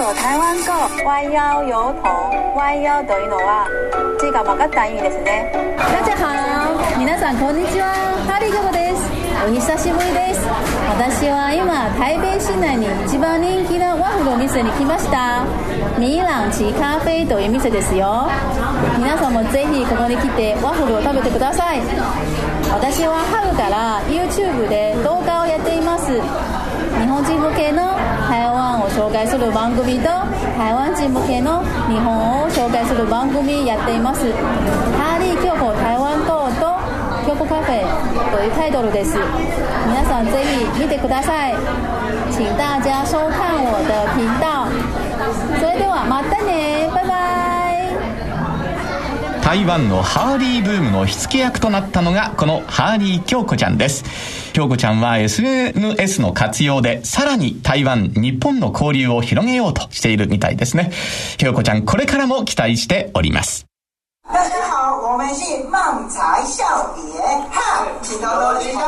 語台湾語弯腰油桶弯腰というのは字が曲がった意味ですね。大家好皆さんこんにちは。ハリーゴゴです。お久しぶりです。私は今台北市内に一番人気のワッフルお店に来ました。ミランチカフェという店ですよ。皆さんもぜひここに来てワッフルを食べてください。私は春から YouTube で動画をやっています。日本人向けの台湾を紹介する番組と台湾人向けの日本を紹介する番組やっています。ハーリー京子台湾島と京子カフェというタイトルです。皆さんぜひ見てください。请大家收看我的频道。それではまたね台湾のハーリーブームの火付け役となったのがこのハーリー京子ちゃんです。京子ちゃんは SNS の活用でさらに台湾日本の交流を広げようとしているみたいですね。京子ちゃんこれからも期待しております。大家好，我们是漫才笑蝶，哈，请多多指教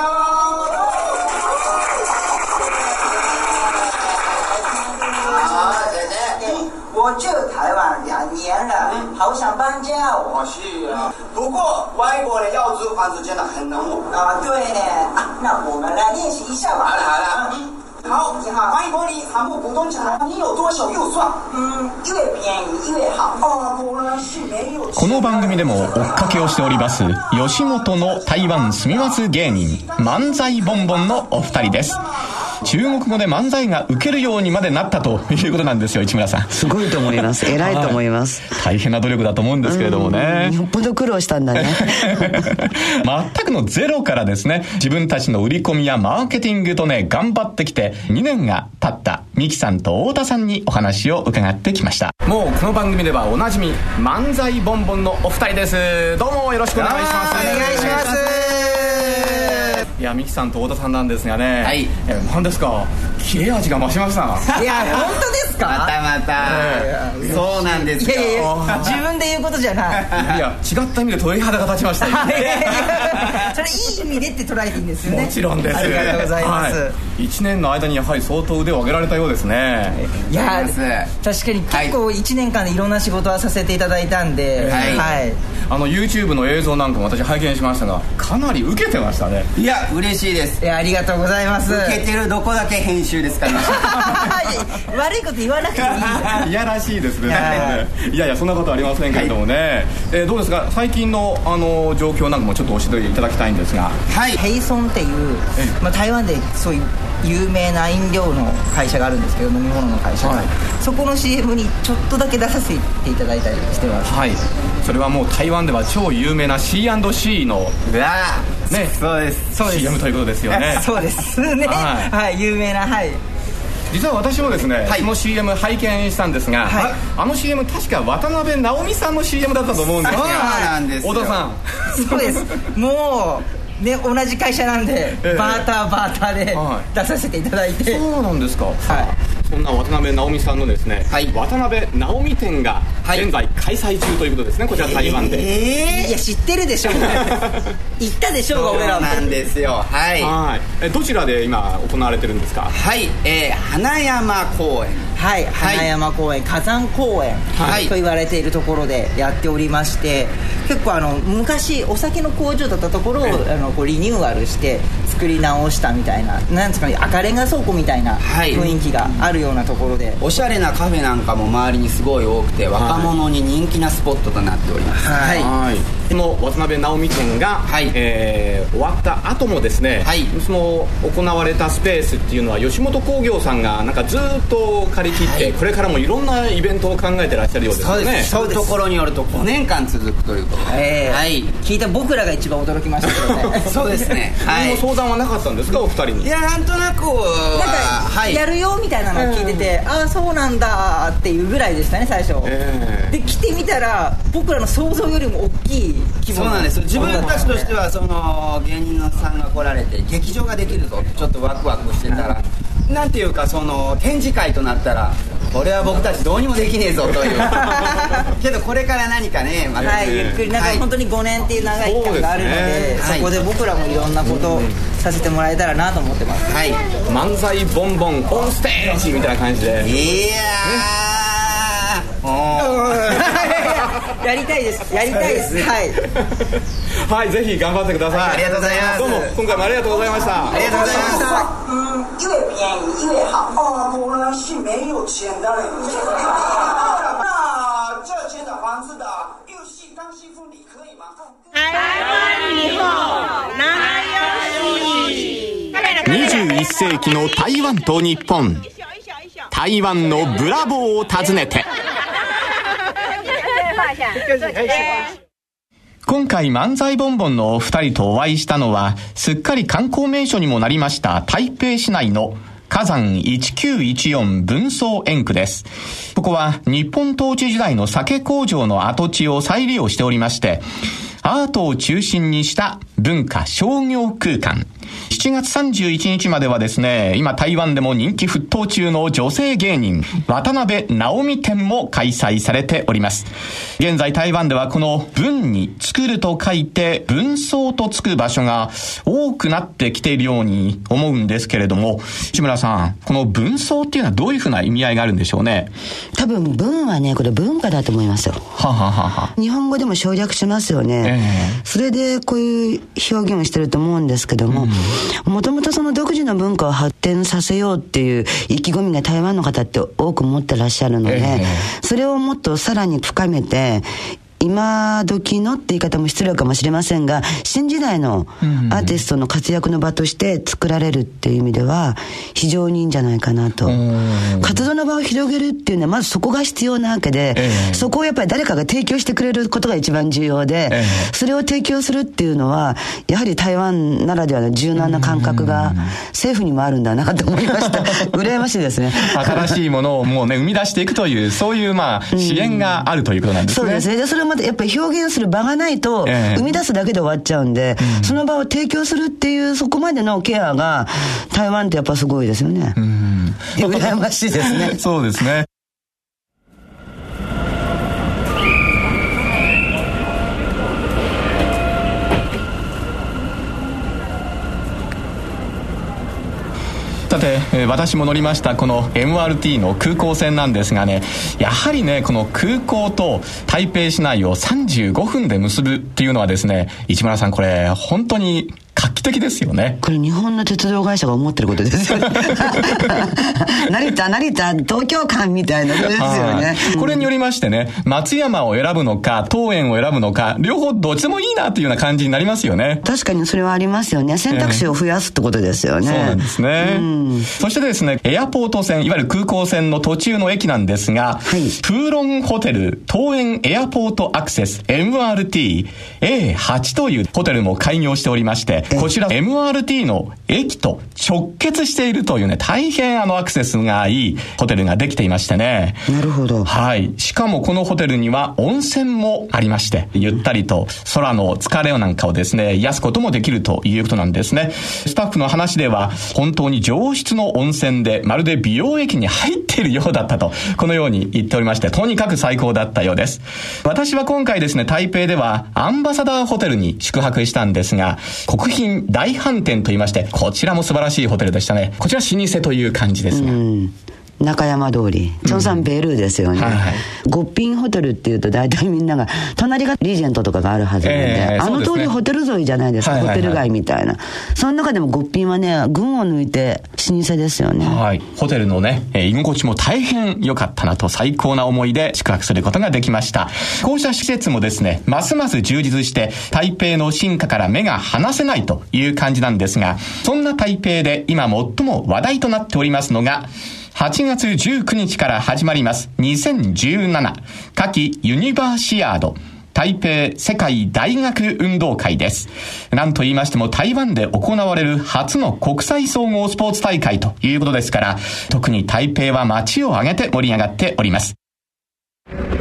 我住台湾两年了，好想搬家哦。是啊，不过外国人要租房子真的很难哦。啊，对呢，啊，那我们来练习一下吧。好了好了，嗯好，你好，欢迎光临韩国不动产，你有多少预算？嗯，越便宜越好。哦，果然是没有。この番組でも追っかけをしております吉本の台湾住みます芸人漫才ボンボンのお二人です中国語で漫才が受けるようにまでなったということなんですよ市村さん。すごいと思います。偉いと思います、大変な努力だと思うんですけれどもね。よっぽど苦労したんだね。全くのゼロからですね自分たちの売り込みやマーケティングとね頑張ってきて2年が経ったミキさんと太田さんにお話を伺ってきました。もうこの番組ではおなじみ漫才ボンボンのお二人です。どうもよろしくお願いします。お願いします。いやミキさんと太田さんなんですがね。はい。え何ですか？切れ味が増しました。いや、本当ですか？またまた、そうなんですよ。いやいや 自分で言うことじゃない。いや違った意味で鳥肌が立ちました それいい意味でって捉えていいんですよね。もちろんです。ありがとうございます。はい、1年の間にやはり相当腕を上げられたようですね。いや確かに結構1年間でいろんな仕事はさせていただいたんで、はい。はい、あの YouTube の映像なんかも私拝見しましたがかなり受けてましたね。いや嬉しいです。いやありがとうございます。受けてるどこだけ編集ですからね。悪いこと言わなくていい。いやらしいですね。はい。やいやそんなことありませんけれどもね、えーどうですか？最近のあの状況なんかもちょっと教えていただきたいんですが。はい。ヘイソンっていう、まあ、台湾でそういう有名な飲料の会社があるんですけど飲み物の会社。が、はい。そこの CM にちょっとだけ出させていただいたりしてます。はい。それはもう台湾では超有名な C&C のうわね。そうです。そうです。CM ということですよね。そうですね。はい。はい、有名なはい実は私もですね、はい。その CM 拝見したんですが、はい。あの CM 確か渡辺直美さんの CM だったと思うんですよそうなんですよ。太田さん。そうです。もうね同じ会社なんで、ええ。バーターバーターではい。出させていただいて、そうなんですか、はいそんな渡辺直美さんのですね、はい。渡辺直美展がはい。現在開催中ということですねこちら台湾で、えー、いや知ってるでしょう。言ったでしょうが俺らもなんですよ。はい。はい。えどちらで今行われてるんですか？はい。えー、花山公園はい、花山公園、火山公園はい。と言われているところでやっておりまして結構あの昔お酒の工場だったところをあのこうリニューアルして作り直したみたいななんですかね赤レンガ倉庫みたいなはい。雰囲気があるようなところで、おしゃれなカフェなんかも周りにすごい多くて若者に人気なスポットとなっております。はい。はいこの渡辺直美展が、はい。えー終わった後もですね、はい。その行われたスペースっていうのは吉本興業さんがなんかずっと借り切って、これからもいろんなイベントを考えてらっしゃるようですよね。そういうところによると5年間続くということで、えーはい。聞いた僕らが一番驚きましたけどね。そうですね。はい。何も相談はなかったんですかお二人に？いやなんとなくなんかはい。やるよみたいなのを聞いてて、ああそうなんだっていうぐらいでしたね最初、え。で来てみたら僕らの想像よりも大きい規模そうなんです。自分たちとしてはその芸人のさんが来られて劇場ができるぞ。ってちょっとワクワクしてたら。なんていうかその展示会となったらこれは僕たちどうにもできねえぞという。けどこれから何かねまた。はい、ゆっくり。なんかはい。本当に5年っていう長い期間があるのでね。そこで僕らもいろんなことをさせてもらえたらなと思ってます。はい。漫才ボンボンオンステージみたいな感じで。いやー。おーやりたいです。やりたいです。はい。はいぜひ頑張ってください。ありがとうございます。どうも今回もありがとうございました。ありがとうございました。嗯，越便宜越好。哦，我呢是没有钱的人。那这间的房子的又细刚西服，你可以吗？21世紀の台湾と日本。台湾のブラボーを訪ねて今回漫才ボンボンのお二人とお会いしたのはすっかり観光名所にもなりました台北市内の火山1914分層園区です。ここは日本統治時代の酒工場の跡地を再利用しておりまして、アートを中心にした文化商業空間。7月31日まではですね、今台湾でも人気沸騰中の女性芸人、渡辺直美展も開催されております。現在台湾ではこの文に作ると書いて文層とつく場所が多くなってきているように思うんですけれども、志村さん、この文層っていうのはどういうふうな意味合いがあるんでしょうね？多分文はねこれ文化だと思いますよはははは。日本語でも省略しますよね、ええそれでこういう表現をしてると思うんですけどももともとその独自の文化を発展させようっていう意気込みが台湾の方って多く持ってらっしゃるので、ええ。それをもっとさらに深めて今時のって言い方も失礼かもしれませんが新時代のアーティストの活躍の場として作られるっていう意味では非常にいいんじゃないかなと。活動の場を広げるっていうのはまずそこが必要なわけで、ええ。そこをやっぱり誰かが提供してくれることが一番重要で、ええ。それを提供するっていうのはやはり台湾ならではの柔軟な感覚が政府にもあるんだなと思いました。羨ましいですね。新しいものをもうね、生み出していくという、そういうまあ、支援があるということなんですね。そうですね。で、それをまたやっぱり表現する場がないと、ええ生み出すだけで終わっちゃうんで、その場を提供するっていう、そこまでのケアが、台湾ってやっぱすごいですよね。うん。羨ましいですね そうですね。さて、えー私も乗りましたこの MRT の空港線なんですがねやはりねこの空港と台北市内を35分で結ぶっていうのはですね市村さんこれ本当に画期的ですよねこれ日本の鉄道会社が思ってることですよね。成田、成田、東京間みたいなことですよねはい。これによりましてね、松山を選ぶのか、東園を選ぶのか、両方どっちでもいいなっていうような感じになりますよね。確かにそれはありますよね。選択肢を増やすってことですよね。そうなんですね。うんそしてですね、エアポート線、いわゆる空港線の途中の駅なんですが、はいプーロンホテル東園エアポートアクセス MRT A8 というホテルも開業しておりまして、こちら MRT の駅と直結しているというね、大変あのアクセスがいいホテルができていましてね。なるほど。はい。しかもこのホテルには温泉もありまして、ゆったりと空の疲れなんかをですね、癒すこともできるということなんですね。スタッフの話では、本当に上質の温泉で、まるで美容液に入っているようだったと、このように言っておりまして、とにかく最高だったようです。私は今回ですね、台北ではアンバサダーホテルに宿泊したんですが、国品大飯店と言いまして、こちらも素晴らしいホテルでしたね。こちら老舗という感じですが。うん中山通り。チョンサンベルーですよね。ゴッピンホテルっていうと大体みんなが、隣がリージェントとかがあるはずなんで、ええあの通りホテル沿いじゃないですか、ホテル街みたいな。その中でもゴッピンはね、群を抜いて老舗ですよね。はい。ホテルのね、えー居心地も大変良かったなと最高な思いで宿泊することができました。こうした施設もですね、ますます充実して、台北の進化から目が離せないという感じなんですが、そんな台北で今最も話題となっておりますのが、8月19日から始まります2017夏季ユニバーシアード台北世界大学運動会です。なんと言いましても台湾で行われる初の国際総合スポーツ大会ということですから、特に台北は街を挙げて盛り上がっております。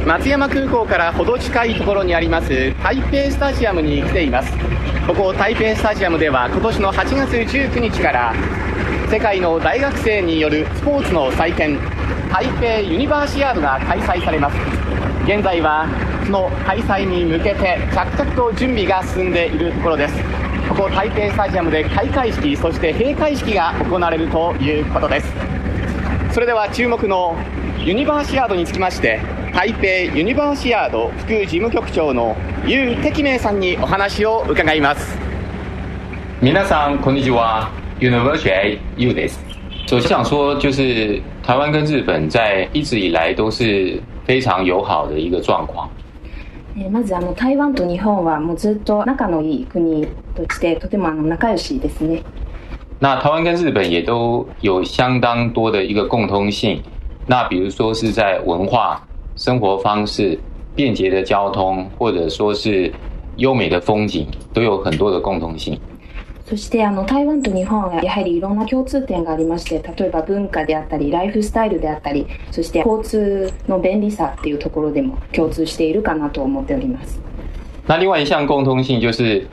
松山空港からほど近いところにあります台北スタジアムに来ていますここ台北スタジアムでは今年の8月19日から世界の大学生によるスポーツの祭典台北ユニバーシアードが開催されます。現在はその開催に向けて着々と準備が進んでいるところです。ここ台北スタジアムで開会式そして閉会式が行われるということです。それでは注目のユニバーシアードにつきまして台北ユニバーシアード副事務局長のユウ・テキメイさんにお話を伺います。皆さんこんにちは。University U です。首先想说就是台湾跟日本在一直以来都是非常友好的一个状况。えまずあの台湾と日本はもうずっと仲のいい国としてとてもあの仲良しですね。那台湾跟日本也都有相当多的一个共通性，那比如说是在文化、生活方式、便捷的交通，或者说是优美的风景，都有很多的共通性。そしてあの台湾と日本はやはりいろんな共通点がありまして例えば文化であったりライフスタイルであったりそして交通の便利さっていうところでも共通しているかなと思っております那另外一项共通性就是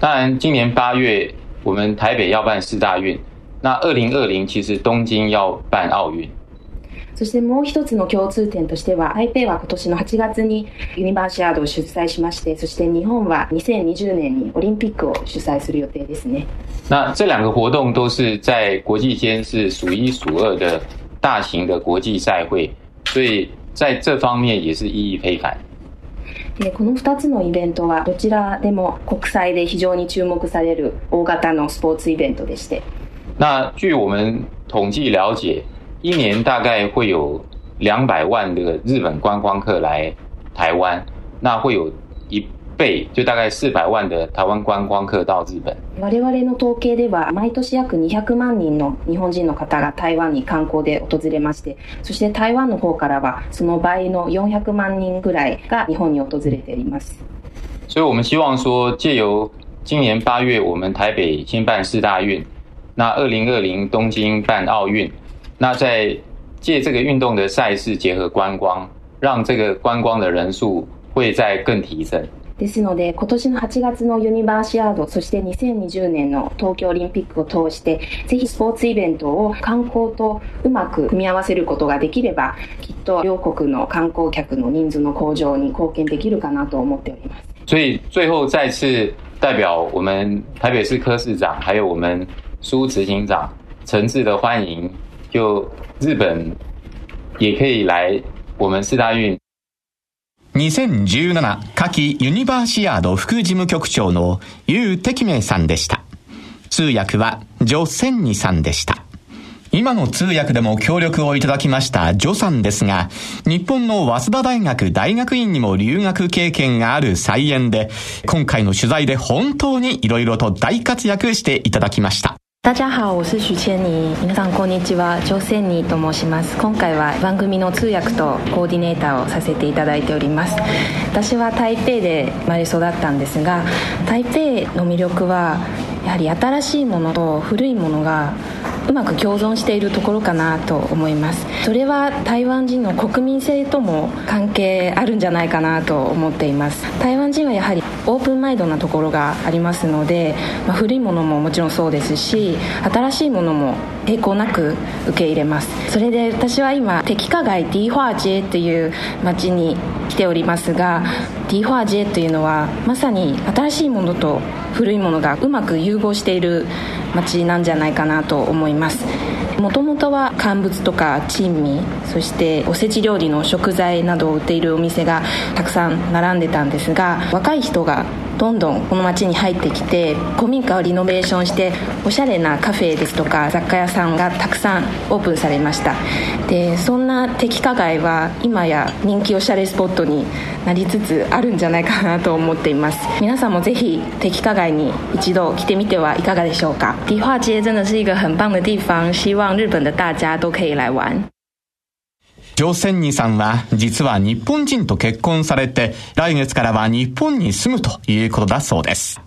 当然今年八月我们台北要办四大运那二零二零其实东京要办奥运 そしてもう一つの共通点としては、iPay は今年の8月にユニバーシアードを主催しまして、そして日本は2020年にオリンピックを主催する予定ですね。那这两个活动都是在国际间是数一数二的大型的国际赛会，所以在这方面也是意义非凡。この2つのイベントはどちらでも国際で非常に注目される大型のスポーツイベントでして。那据我们统计了解。一年大概会有两百万的日本观光客来台湾，那会有一倍，就大概四百万的台湾观光客到日本。我々の統計では毎年約200万人の日本人の方が台湾に観光で訪れまして、そして台湾の方からはその倍の400万人ぐらいが日本に訪れています。所以我们希望说，借由今年八月我们台北先办四大运，那二零二零东京办奥运。 那在借这个运动的赛事结合观光，让这个观光的人数会再更提升。ですので、今年の8月のユニバーシアード、そして2020年の東京オリンピックを通して、ぜひスポーツイベントを観光とうまく組み合わせることができれば、きっと両国の観光客の人数の向上に貢献できるかなと思っております。所以最后再次代表我们台北市科市長，还有我们苏执行長，诚挚的欢迎。 就日本也可以来我们四大运。2017夏季ユニバーシアード副事務局長のユウ・テキメイさんでした。通訳はジョ・センニさんでした。今の通訳でも協力をいただきましたジョさんですが、日本の早稲田大学大学院にも留学経験がある再演で、今回の取材で本当に色々と大活躍していただきました。大家好，我是徐千妮。皆さんこんにちは、ジョセンニと申します。今回は番組の通訳とコーディネーターをさせていただいております。私は台北で生まれ育ったんですが、台北の魅力はやはり新しいものと古いものがうまく共存しているところかなと思いますそれは台湾人の国民性とも関係あるんじゃないかなと思っています台湾人はやはりオープンマイドなところがありますので、まあ、古いものももちろんそうですし新しいものも抵抗なく受け入れます。それで私は今敵化街ディーホアジェという町に来ておりますがディーホアジェというのはまさに新しいものと古いものがうまく融合している町なんじゃないかなと思います。もともとは乾物とか珍味そしておせち料理の食材などを売っているお店がたくさん並んでたんですが若い人がどんどんこの町に入ってきて古民家をリノベーションしておしゃれなカフェですとか雑貨屋さんがたくさんオープンされました。でそんな敵化街は今や人気おしゃれスポットになりつつあるんじゃないかなと思っています。皆さんもぜひ敵化街に一度来てみてはいかがでしょうか？迪化街真的是一个很棒的地方希望日本的大家都可以来玩。ジョー・センニさんは実は日本人と結婚されて来月からは日本に住むということだそうです。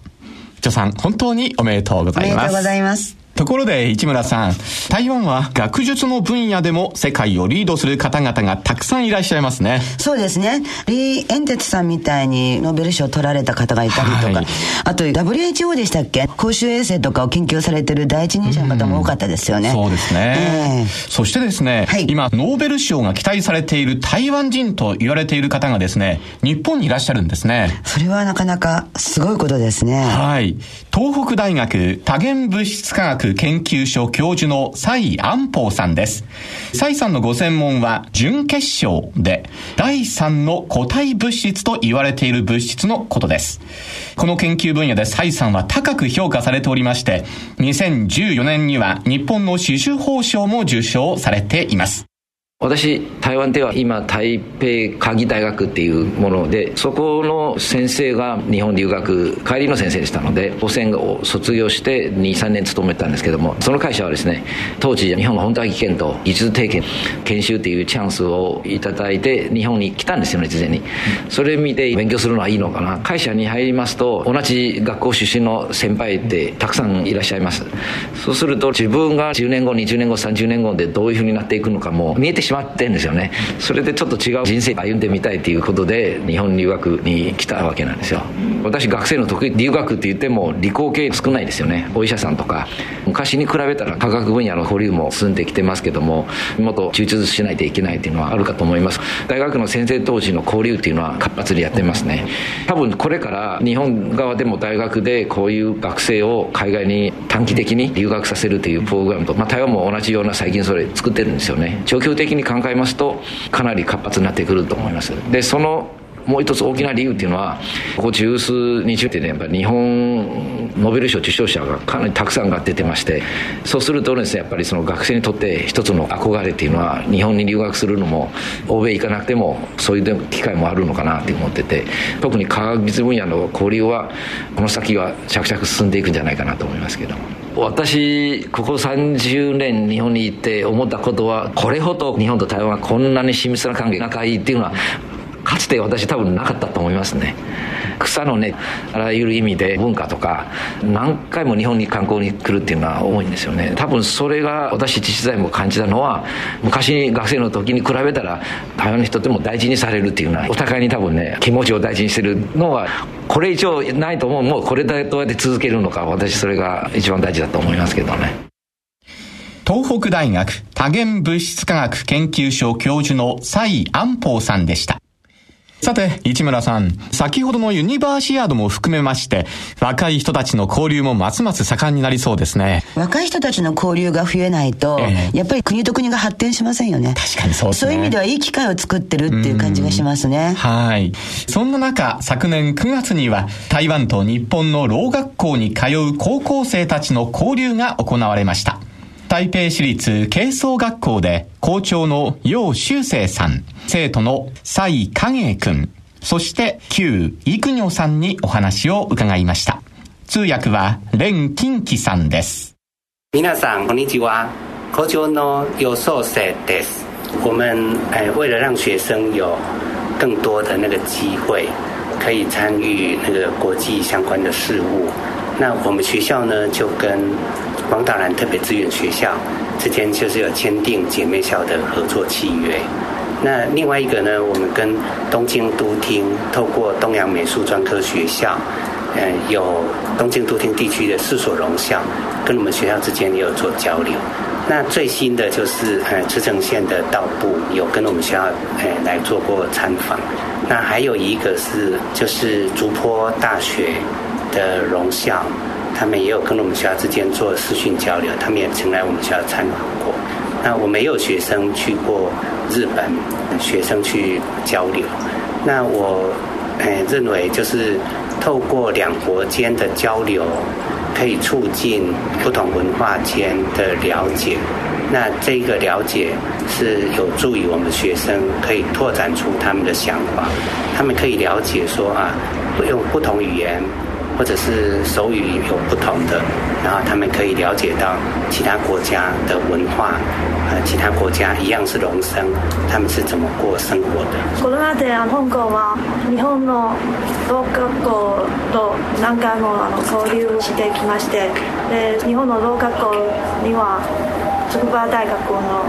ジョさん本当におめでとうございます。おめでとうございます。ところで市村さん、台湾は学術の分野でも世界をリードする方々がたくさんいらっしゃいますね。そうですね。李エンテツさんみたいにノーベル賞を取られた方がいたりとか、はい、あと WHO でしたっけ？公衆衛生とかを研究されてる第一人者の方も多かったですよね。うそうですね、えー、そしてですね、はい、今ノーベル賞が期待されている台湾人と言われている方がですね、日本にいらっしゃるんですね。それはなかなかすごいことですね。はい。東北大学多元物質科学研究所教授の蔡安宝さんです。蔡さんのご専門は準結晶で、第3の固体物質と言われている物質のことです。この研究分野で蔡さんは高く評価されておりまして、2014年には日本の紫綬褒章も受賞されています。私台湾では今台北科技大学っていうものでそこの先生が日本留学帰りの先生でしたので保線を卒業して23年勤めたんですけどもその会社はですね当時日本の本体験と技術提携研修っていうチャンスをいただいて日本に来たんですよね事前に。それ見て勉強するのはいいのかな。会社に入りますと同じ学校出身の先輩ってたくさんいらっしゃいます。そうすると自分が10年後20年後30年後でどういうふうになっていくのかも見えてしまうしまってんですよね。それでちょっと違う。人生歩んでみたいということで日本留学に来たわけなんですよ。私学生の得意留学って言っても理工系少ないですよね。お医者さんとか。昔に比べたら科学分野の保留も進んできてますけどももっと充実しないといけないっていうのはあるかと思います。大学の先生当時の交流っていうのは活発にやってますね。多分これから日本側でも大学でこういう学生を海外に短期的に留学させるというプログラムと、まあ、台湾も同じような最近それ作ってるんですよね。長期的に考えますとかなり活発になってくると思います。でそのもう一つ大きな理由っていうのはここ十数日ってねやっぱ日本ノーベル賞受賞者がかなりたくさんが出てましてそうするとですねやっぱりその学生にとって一つの憧れっていうのは日本に留学するのも欧米行かなくてもそういう機会もあるのかなって思ってて特に科学技術分野の交流はこの先は着々進んでいくんじゃないかなと思いますけども。私ここ30年日本にいて思ったことはこれほど日本と台湾はこんなに親密な関係仲いいっていうのはかつて私多分なかったと思いますね。草のねあらゆる意味で文化とか何回も日本に観光に来るっていうのは多いんですよね多分それが私自治在も感じたのは昔学生の時に比べたら台湾の人っても大事にされるっていうのはお互いに多分ね気持ちを大事にしてるのはこれ以上ないと思うもうこれでどうやって続けるのか私それが一番大事だと思いますけどね東北大学多元物質科学研究所教授の蔡安宝さんでした。さて、市村さん、先ほどのユニバーシアードも含めまして、若い人たちの交流もますます盛んになりそうですね。若い人たちの交流が増えないと、えー、やっぱり国と国が発展しませんよね。確かにそうですね。そういう意味ではいい機会を作ってるっていう感じがしますね。はい。そんな中、昨年9月には、台湾と日本の老学校に通う高校生たちの交流が行われました。台北市立軽装学校で校長の楊修正さん、生徒の蔡影君、そして旧育女さんにお話を伺いました。通訳は連金喜さんです。皆さん、こんにちは。校長の楊修正です。我们哎，为了让学生有更多的那个机会，可以参与那个国际相关的事务，那我们学校呢就跟广岛南特别资源学校之间就是有签订姐妹校的合作契约。那另外一个呢，我们跟东京都厅透过东洋美术专科学校，嗯，有东京都厅地区的四所荣校，跟我们学校之间也有做交流。那最新的就是，呃，茨城县的道部有跟我们学校，呃，来做过参访。那还有一个是，就是竹坡大学的荣校。他们也有跟我们学校之间做视讯交流，他们也曾来我们学校参访过。那我没有学生去过日本，学生去交流。那我诶认为，就是透过两国间的交流，可以促进不同文化间的了解。那这个了解是有助于我们学生可以拓展出他们的想法，他们可以了解说啊，用不同语言。或者是手语有不同的，然后他们可以了解到其他国家的文化，呃，其他。 他国家一样是农生，他们是怎么过生活的？これまで香港は日本のろう学校と何回もあの交流してきましてで日本のろう学校には筑波大学の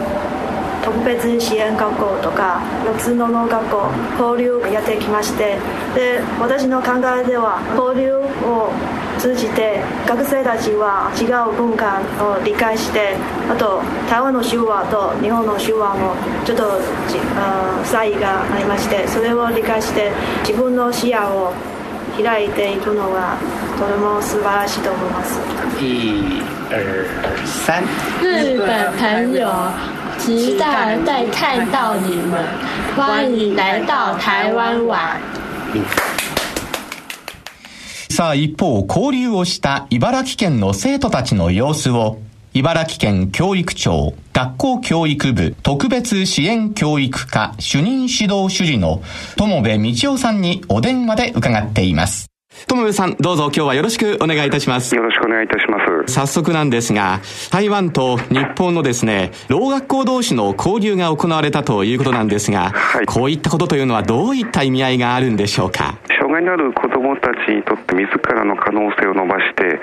特別支援学校とか4つの農学校交流やってきましてで私の考えでは交流を通じて学生たちは違う文化を理解してあと台湾の手話と日本の手話もちょっと差異がありましてそれを理解して自分の視野を開いていくのがとても素晴らしいと思います。一二三日本朋友期待再看到你们欢迎来到台湾玩さあ一方交流をした茨城県の生徒たちの様子を茨城県教育庁学校教育部特別支援教育課主任指導主事の友部道夫さんにお電話で伺っています。友部さん、どうぞ今日はよろしくお願いいたします。よろしくお願いいたします。早速なんですが、台湾と日本のですね、老学校同士の交流が行われたということなんですが、はい、こういったことというのはどういった意味合いがあるんでしょうか？障害のある子どもたちにとって自らの可能性を伸ばして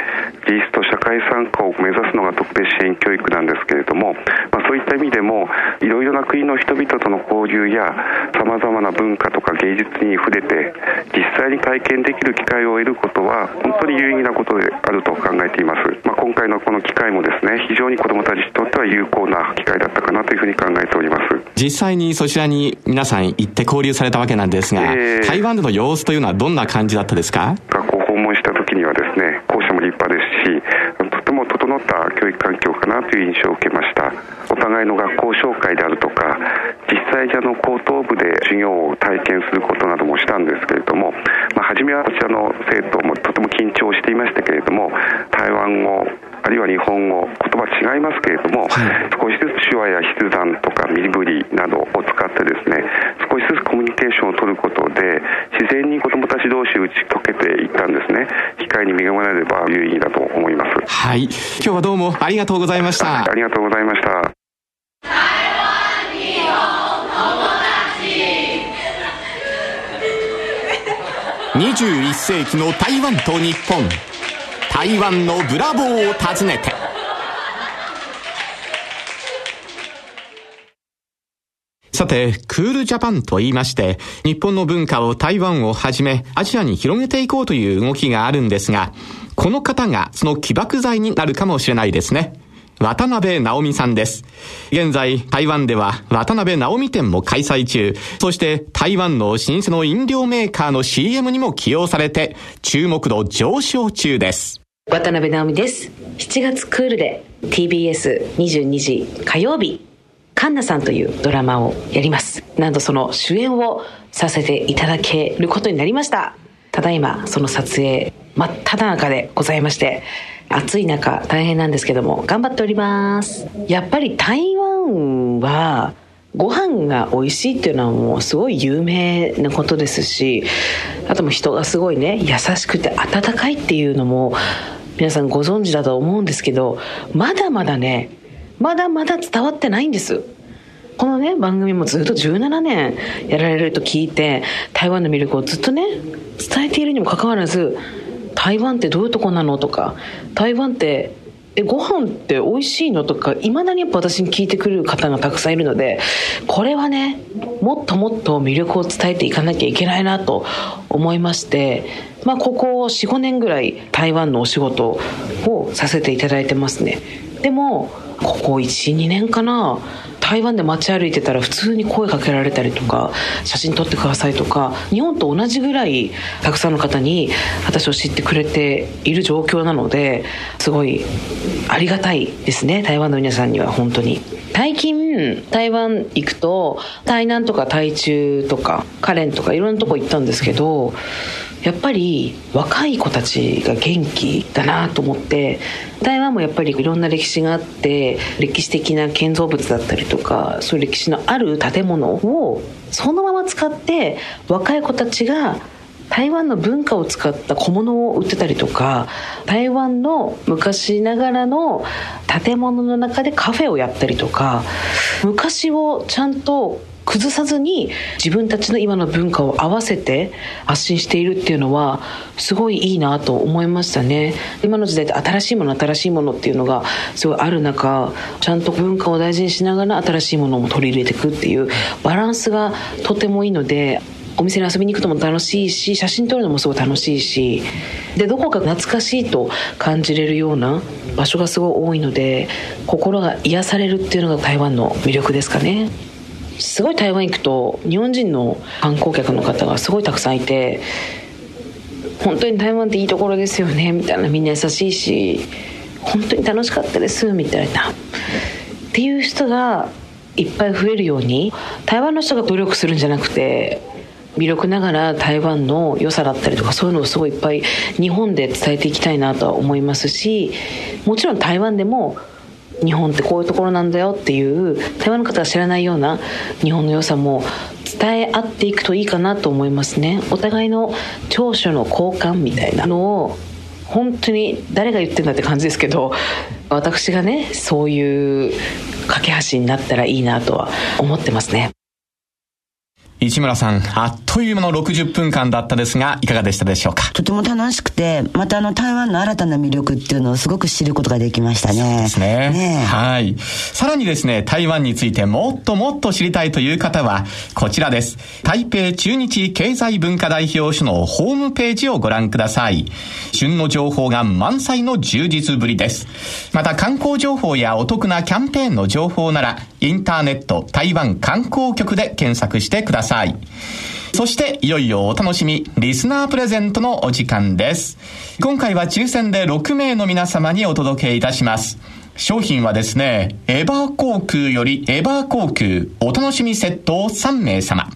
自立と社会参加を目指すのが特別支援教育なんですけれども、まあ、そういった意味でもいろいろな国の人々との交流やさまざまな文化とか芸術に触れて実際に体験できる機会を得ることは本当に有意義なことであると考えています、まあ、今回のこの機会もですね非常に子どもたちにとっては有効な機会だったかなというふうに考えております。実際にそちらに皆さん行って交流されたわけなんですが、えー、台湾での様子というのはどんな感じだったですか？学校訪問した時にはですね校舎も立派ですしとても整った教育環境かなという印象を受けました。お互いの学校紹介であるとか実際じゃの高等部で授業を体験することなどもしたんですけれども、まあ、初めはこちらの生徒もとても緊張していましたけれども台湾語あるいは日本語言葉違いますけれども、はい、少しずつ手話や筆談とか身振りなどを使ってですね少しずつコミュニケーションを取ることで自然に子どもたち同士打ち解けていったんですね。機会に恵まれれば有意義だと思います。はい。今日はどうもありがとうございました。ありがとうございました21世紀の台湾と日本台湾のブラボーを訪ねてさて、クールジャパンと言いまして、日本の文化を台湾をはじめ、アジアに広げていこうという動きがあるんですが、この方がその起爆剤になるかもしれないですね。渡辺直美さんです。現在、台湾では渡辺直美展も開催中、そして台湾の老舗の飲料メーカーの CM にも起用されて、注目度上昇中です。渡辺直美です。7月クールで TBS22 時火曜日、カンナさんというドラマをやります。なんとその主演をさせていただけることになりました。ただいまその撮影真っ只中でございまして、暑い中大変なんですけども頑張っております。やっぱり台湾はご飯が美味しいっていうのはもうすごい有名なことですしあとも人がすごいね優しくて温かいっていうのも皆さんご存知だと思うんですけどまだまだねまだまだ伝わってないんです。このね番組もずっと17年やられると聞いて台湾の魅力をずっとね伝えているにもかかわらず台湾ってどういうとこなのとか台湾ってえご飯って美味しいのとかいまだにやっぱ私に聞いてくる方がたくさんいるのでこれはねもっともっと魅力を伝えていかなきゃいけないなと思いまして、まあ、ここ45年ぐらい台湾のお仕事をさせていただいてますね。でもここ12年かな。台湾で街歩いてたら普通に声かけられたりとか写真撮ってくださいとか日本と同じぐらいたくさんの方に私を知ってくれている状況なのですごいありがたいですね。台湾の皆さんには本当に。最近台湾行くと台南とか台中とかカレンとかいろんなとこ行ったんですけどやっぱり若い子たちが元気だなと思って台湾もやっぱりいろんな歴史があって歴史的な建造物だったりとかそういう歴史のある建物をそのまま使って若い子たちが台湾の文化を使った小物を売ってたりとか台湾の昔ながらの建物の中でカフェをやったりとか昔をちゃんと崩さずに自分たちの今の文化を合わせて発信しているっていうのはすごいいいなと思いましたね。今の時代って新しいもの新しいものっていうのがすごいある中ちゃんと文化を大事にしながら新しいものも取り入れていくっていうバランスがとてもいいのでお店に遊びに行くのも楽しいし写真撮るのもすごい楽しいしでどこか懐かしいと感じれるような場所がすごい多いので心が癒されるっていうのが台湾の魅力ですかね。すごい台湾行くと日本人の観光客の方がすごいたくさんいて本当に台湾っていいところですよねみたいなみんな優しいし本当に楽しかったですみたいな。っていう人がいっぱい増えるように台湾の人が努力するんじゃなくて魅力ながら台湾の良さだったりとかそういうのをすごいいっぱい日本で伝えていきたいなとは思いますしもちろん台湾でも日本ってこういうところなんだよっていう台湾の方が知らないような日本の良さも伝え合っていくといいかなと思いますね。お互いの長所の交換みたいなのを本当に誰が言ってんだって感じですけど私がねそういう架け橋になったらいいなとは思ってますね。市村さん、あっという間の60分間だったですが、いかがでしたでしょうか？とても楽しくて、またあの台湾の新たな魅力っていうのをすごく知ることができましたね。そうですね。ねはい。さらにですね、台湾についてもっともっと知りたいという方は、こちらです。台北中日経済文化代表所のホームページをご覧ください。旬の情報が満載の充実ぶりです。また観光情報やお得なキャンペーンの情報なら、インターネット台湾観光局で検索してください。そしていよいよお楽しみ、リスナープレゼントのお時間です。今回は抽選で6名の皆様にお届けいたします。商品はですね、エバー航空よりエバー航空お楽しみセットを3名様。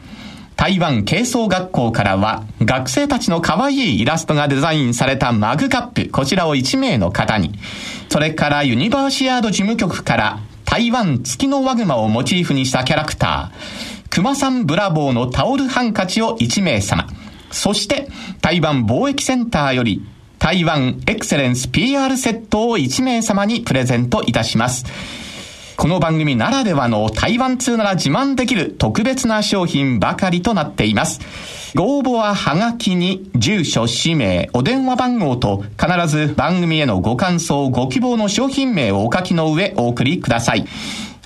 台湾軽装学校からは学生たちの可愛いイラストがデザインされたマグカップ、こちらを1名の方に。それからユニバーシアード事務局から台湾月のワグマをモチーフにしたキャラクター、熊さんブラボーのタオルハンカチを1名様。そして、台湾貿易センターより、台湾エクセレンス PR セットを1名様にプレゼントいたします。この番組ならではの台湾通なら自慢できる特別な商品ばかりとなっています。ご応募はハガキに住所、氏名、お電話番号と必ず番組へのご感想、ご希望の商品名をお書きの上お送りください。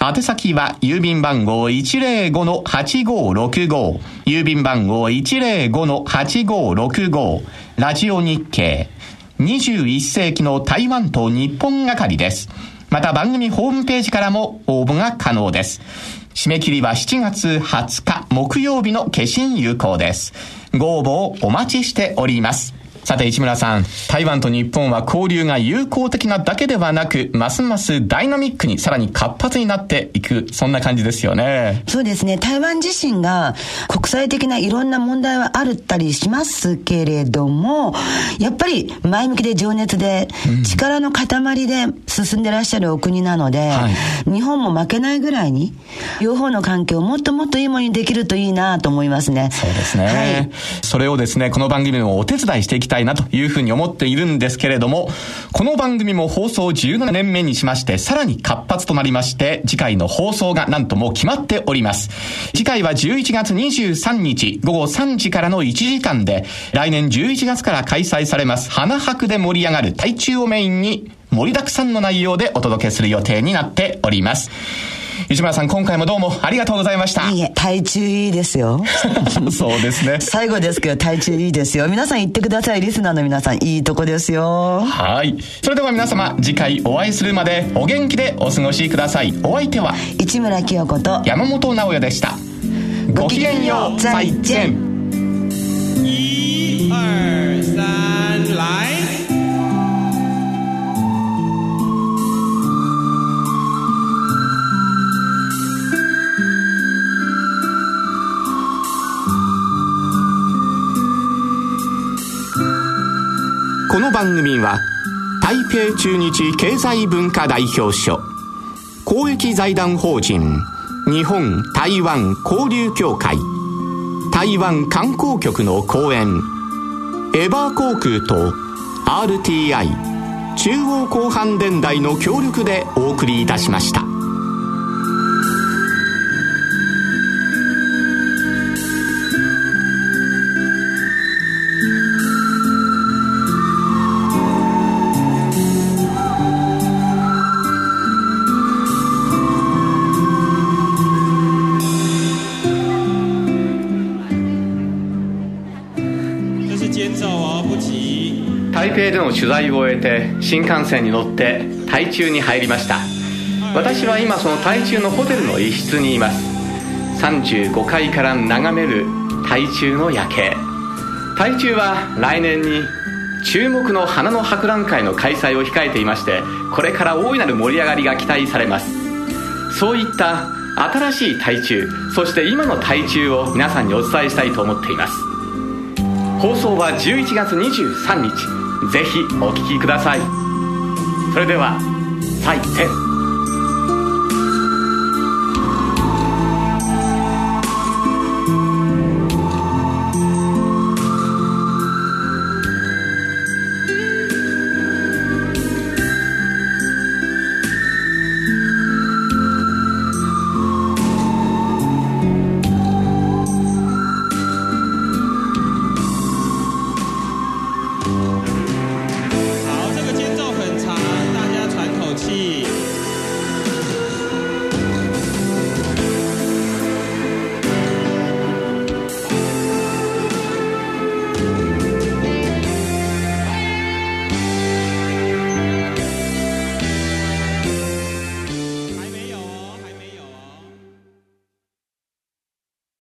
宛先は郵便番号105-8565郵便番号105-8565ラジオ日経21世紀の台湾と日本係です。また番組ホームページからも応募が可能です。締め切りは7月20日木曜日の決心有効です。ご応募をお待ちしております。さて市村さん、台湾と日本は交流が友好的なだけではなく、ますますダイナミックに、さらに活発になっていく、そんな感じですよね。そうですね。台湾自身が国際的ないろんな問題はあるったりしますけれども、やっぱり前向きで情熱で、力の塊で進んでらっしゃるお国なので、はい、日本も負けないぐらいに、両方の関係をもっともっといいものにできるといいなと思いますね。そうですね。はい、それをですね、この番組でもお手伝いしていきたいいなというふうに思っているんですけれども、この番組も放送17年目にしまして、さらに活発となりまして、次回の放送がなんともう決まっております。次回は11月23日午後3時からの1時間で、来年11月から開催されます、花博で盛り上がる台中をメインに、盛りだくさんの内容でお届けする予定になっております。石村さん、今回もどうもありがとうございました。いいえ、体中いいですよ。そうですね。最後ですけど、体中いいですよ。皆さん言ってください。リスナーの皆さん、いいとこですよ。はい。それでは皆様、次回お会いするまでお元気でお過ごしください。お相手は、市村清子と山本直也でした。ごきげんよう。再见。一二番組は台北中日経済文化代表所公益財団法人日本台湾交流協会台湾観光局の講演エバー航空と RTI 中央広範電台の協力でお送りいたしました。取材を終えて新幹線に乗って台中に入りました。私は今その台中のホテルの一室にいます。35階から眺める台中の夜景。台中は来年に注目の花の博覧会の開催を控えていましてこれから大いなる盛り上がりが期待されます。そういった新しい台中そして今の台中を皆さんにお伝えしたいと思っています。放送は11月23日。ぜひお聴きください。それでは再见